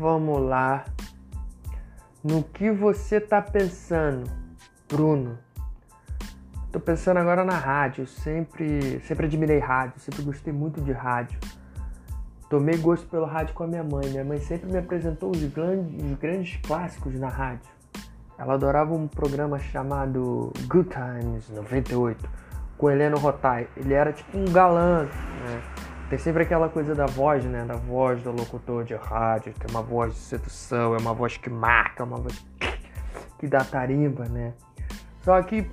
Vamos lá. No que você tá pensando, Bruno? Tô pensando agora na rádio. Sempre, sempre admirei rádio, sempre gostei muito de rádio. Tomei gosto pelo rádio com a minha mãe. Minha mãe sempre me apresentou os grandes, os grandes clássicos na rádio. Ela adorava um programa chamado Good Times 98 com Heleno Rotai. Ele era tipo um galã? Tem sempre aquela coisa da voz, né? Da voz do locutor de rádio, que é uma voz de sedução, é uma voz que marca, é uma voz que dá tarimba, né? Só que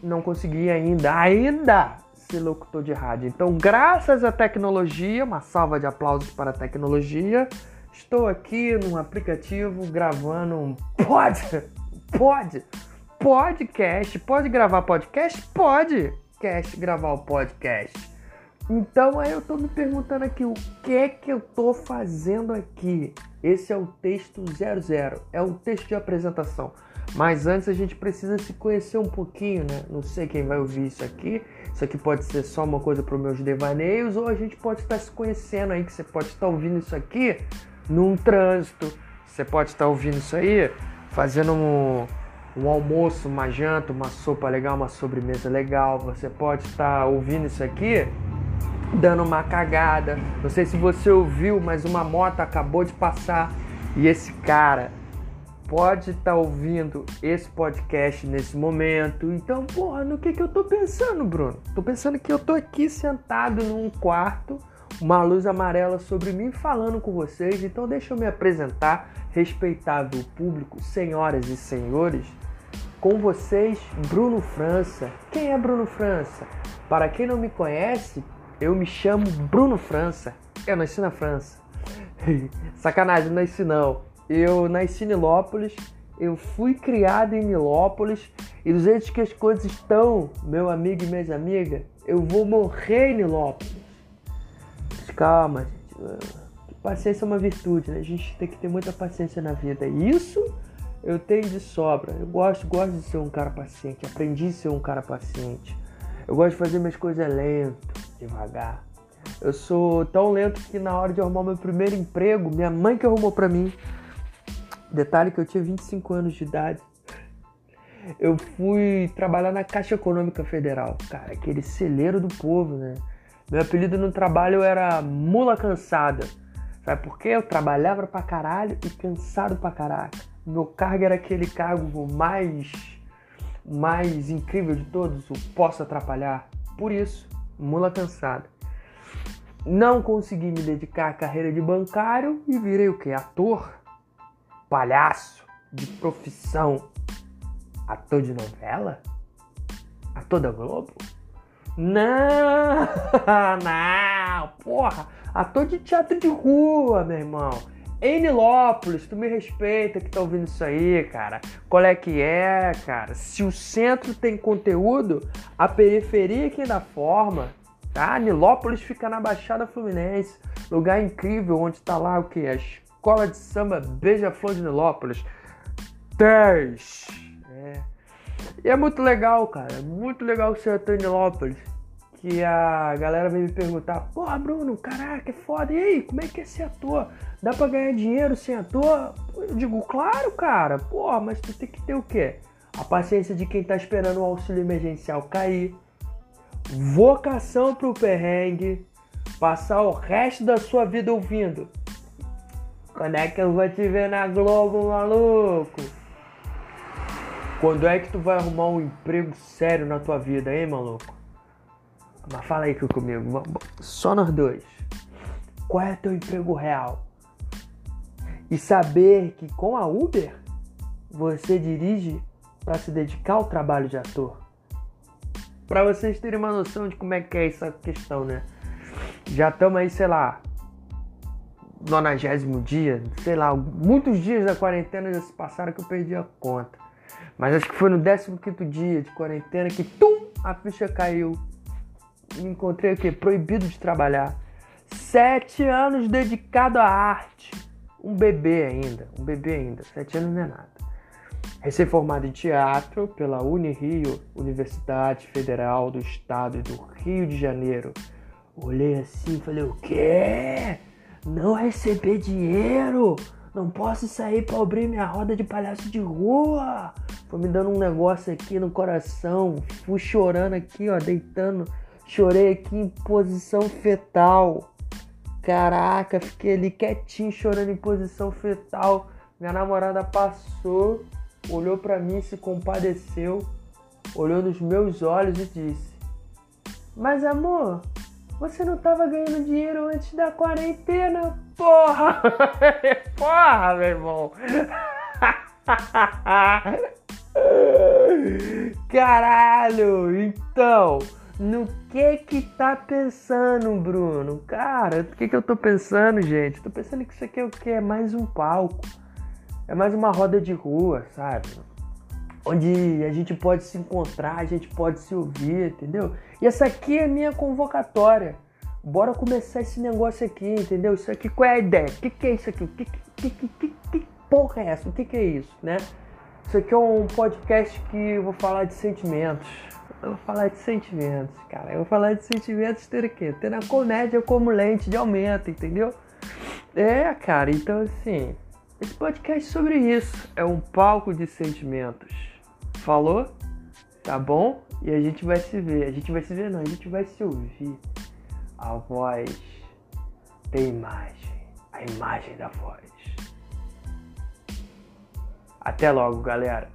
não consegui ainda, ainda ser locutor de rádio. Então, graças à tecnologia, uma salva de aplausos para a tecnologia, estou aqui num aplicativo gravando um pod, pod, podcast. Pode gravar podcast? Pode. Cast, gravar o podcast. Então aí eu tô me perguntando aqui o que é que eu tô fazendo aqui. Esse é o texto 00, é o texto de apresentação. Mas antes a gente precisa se conhecer um pouquinho, né? Não sei quem vai ouvir isso aqui. Isso aqui pode ser só uma coisa para os meus devaneios ou a gente pode estar se conhecendo aí, que você pode estar ouvindo isso aqui num trânsito. Você pode estar ouvindo isso aí fazendo um, um almoço, uma janta, uma sopa legal, uma sobremesa legal. Você pode estar ouvindo isso aqui dando uma cagada. Não sei se você ouviu, mas uma moto acabou de passar e esse cara pode estar tá ouvindo esse podcast nesse momento. Então, porra, no que que eu tô pensando, Bruno? Tô pensando que eu tô aqui sentado num quarto, uma luz amarela sobre mim falando com vocês. Então, deixa eu me apresentar, respeitável público, senhoras e senhores. Com vocês, Bruno França. Quem é Bruno França? Para quem não me conhece, eu me chamo Bruno França. Eu nasci na França. Sacanagem, não nasci não. Eu nasci em Nilópolis. Eu fui criado em Nilópolis. E do jeito que as coisas estão, meu amigo e minhas amigas, eu vou morrer em Nilópolis. Calma, gente. Paciência é uma virtude, né? A gente tem que ter muita paciência na vida. Isso eu tenho de sobra. Eu gosto, gosto de ser um cara paciente. Aprendi a ser um cara paciente. Eu gosto de fazer minhas coisas lento devagar. Eu sou tão lento que na hora de arrumar meu primeiro emprego, minha mãe que arrumou para mim. Detalhe que eu tinha 25 anos de idade. Eu fui trabalhar na Caixa Econômica Federal, cara, aquele celeiro do povo, né? Meu apelido no trabalho era Mula Cansada. Sabe por quê? Eu trabalhava pra caralho e cansado pra caraca. Meu cargo era aquele cargo mais mais incrível de todos, o posso atrapalhar. Por isso, mula cansada. Não consegui me dedicar à carreira de bancário e virei o que? Ator, palhaço, de profissão. Ator de novela? Ator da Globo? Não, não, porra, ator de teatro de rua, meu irmão. Enilópolis, tu me respeita que tá ouvindo isso aí, cara. Qual é que é, cara? Se o centro tem conteúdo, a periferia é quem dá forma, tá? Nilópolis fica na Baixada Fluminense, lugar incrível onde tá lá o que? A escola de samba Beija-Flor de Nilópolis. 10. É. E é muito legal, cara. É muito legal ser em Nilópolis que a galera vem me perguntar: Pô, Bruno, caraca, é foda. E aí, como é que é ser ator? Dá pra ganhar dinheiro sem ator? Eu digo: Claro, cara. Pô, mas tu tem que ter o quê? A paciência de quem tá esperando o auxílio emergencial cair, vocação pro perrengue, passar o resto da sua vida ouvindo. Quando é que eu vou te ver na Globo, maluco? Quando é que tu vai arrumar um emprego sério na tua vida, hein, maluco? Mas fala aí comigo, só nós dois. Qual é teu emprego real? E saber que com a Uber você dirige para se dedicar ao trabalho de ator. Para vocês terem uma noção de como é que é essa questão, né? Já estamos aí, sei lá, nonagésimo dia, sei lá, muitos dias da quarentena já se passaram que eu perdi a conta. Mas acho que foi no 15 dia de quarentena que tum, a ficha caiu encontrei o quê? Proibido de trabalhar. Sete anos dedicado à arte. Um bebê ainda, um bebê ainda. Sete anos não é nada. Recém-formado em teatro pela Unirio, Universidade Federal do Estado do Rio de Janeiro. Olhei assim e falei, o quê? Não receber dinheiro? Não posso sair para abrir minha roda de palhaço de rua. Foi me dando um negócio aqui no coração. Fui chorando aqui, ó, deitando. Chorei aqui em posição fetal. Caraca, fiquei ali quietinho chorando em posição fetal. Minha namorada passou, olhou para mim, se compadeceu, olhou nos meus olhos e disse: Mas amor, você não tava ganhando dinheiro antes da quarentena? Porra! Porra, meu irmão! Caralho! Então, no que que tá pensando, Bruno? Cara, o que que eu tô pensando, gente? Tô pensando que isso aqui é o que? É mais um palco. É mais uma roda de rua, sabe? Onde a gente pode se encontrar, a gente pode se ouvir, entendeu? E essa aqui é a minha convocatória. Bora começar esse negócio aqui, entendeu? Isso aqui, qual é a ideia? O que, que é isso aqui? O que, que, que, que, que porra é essa? O que, que é isso, né? Isso aqui é um podcast que eu vou falar de sentimentos. Eu vou falar de sentimentos, cara. Eu vou falar de sentimentos ter o quê? Ter a comédia como lente de aumento, entendeu? É, cara, então assim, esse podcast é sobre isso. É um palco de sentimentos. Falou? Tá bom? E a gente vai se ver. A gente vai se ver não, a gente vai se ouvir. A voz tem imagem. A imagem da voz. Até logo, galera.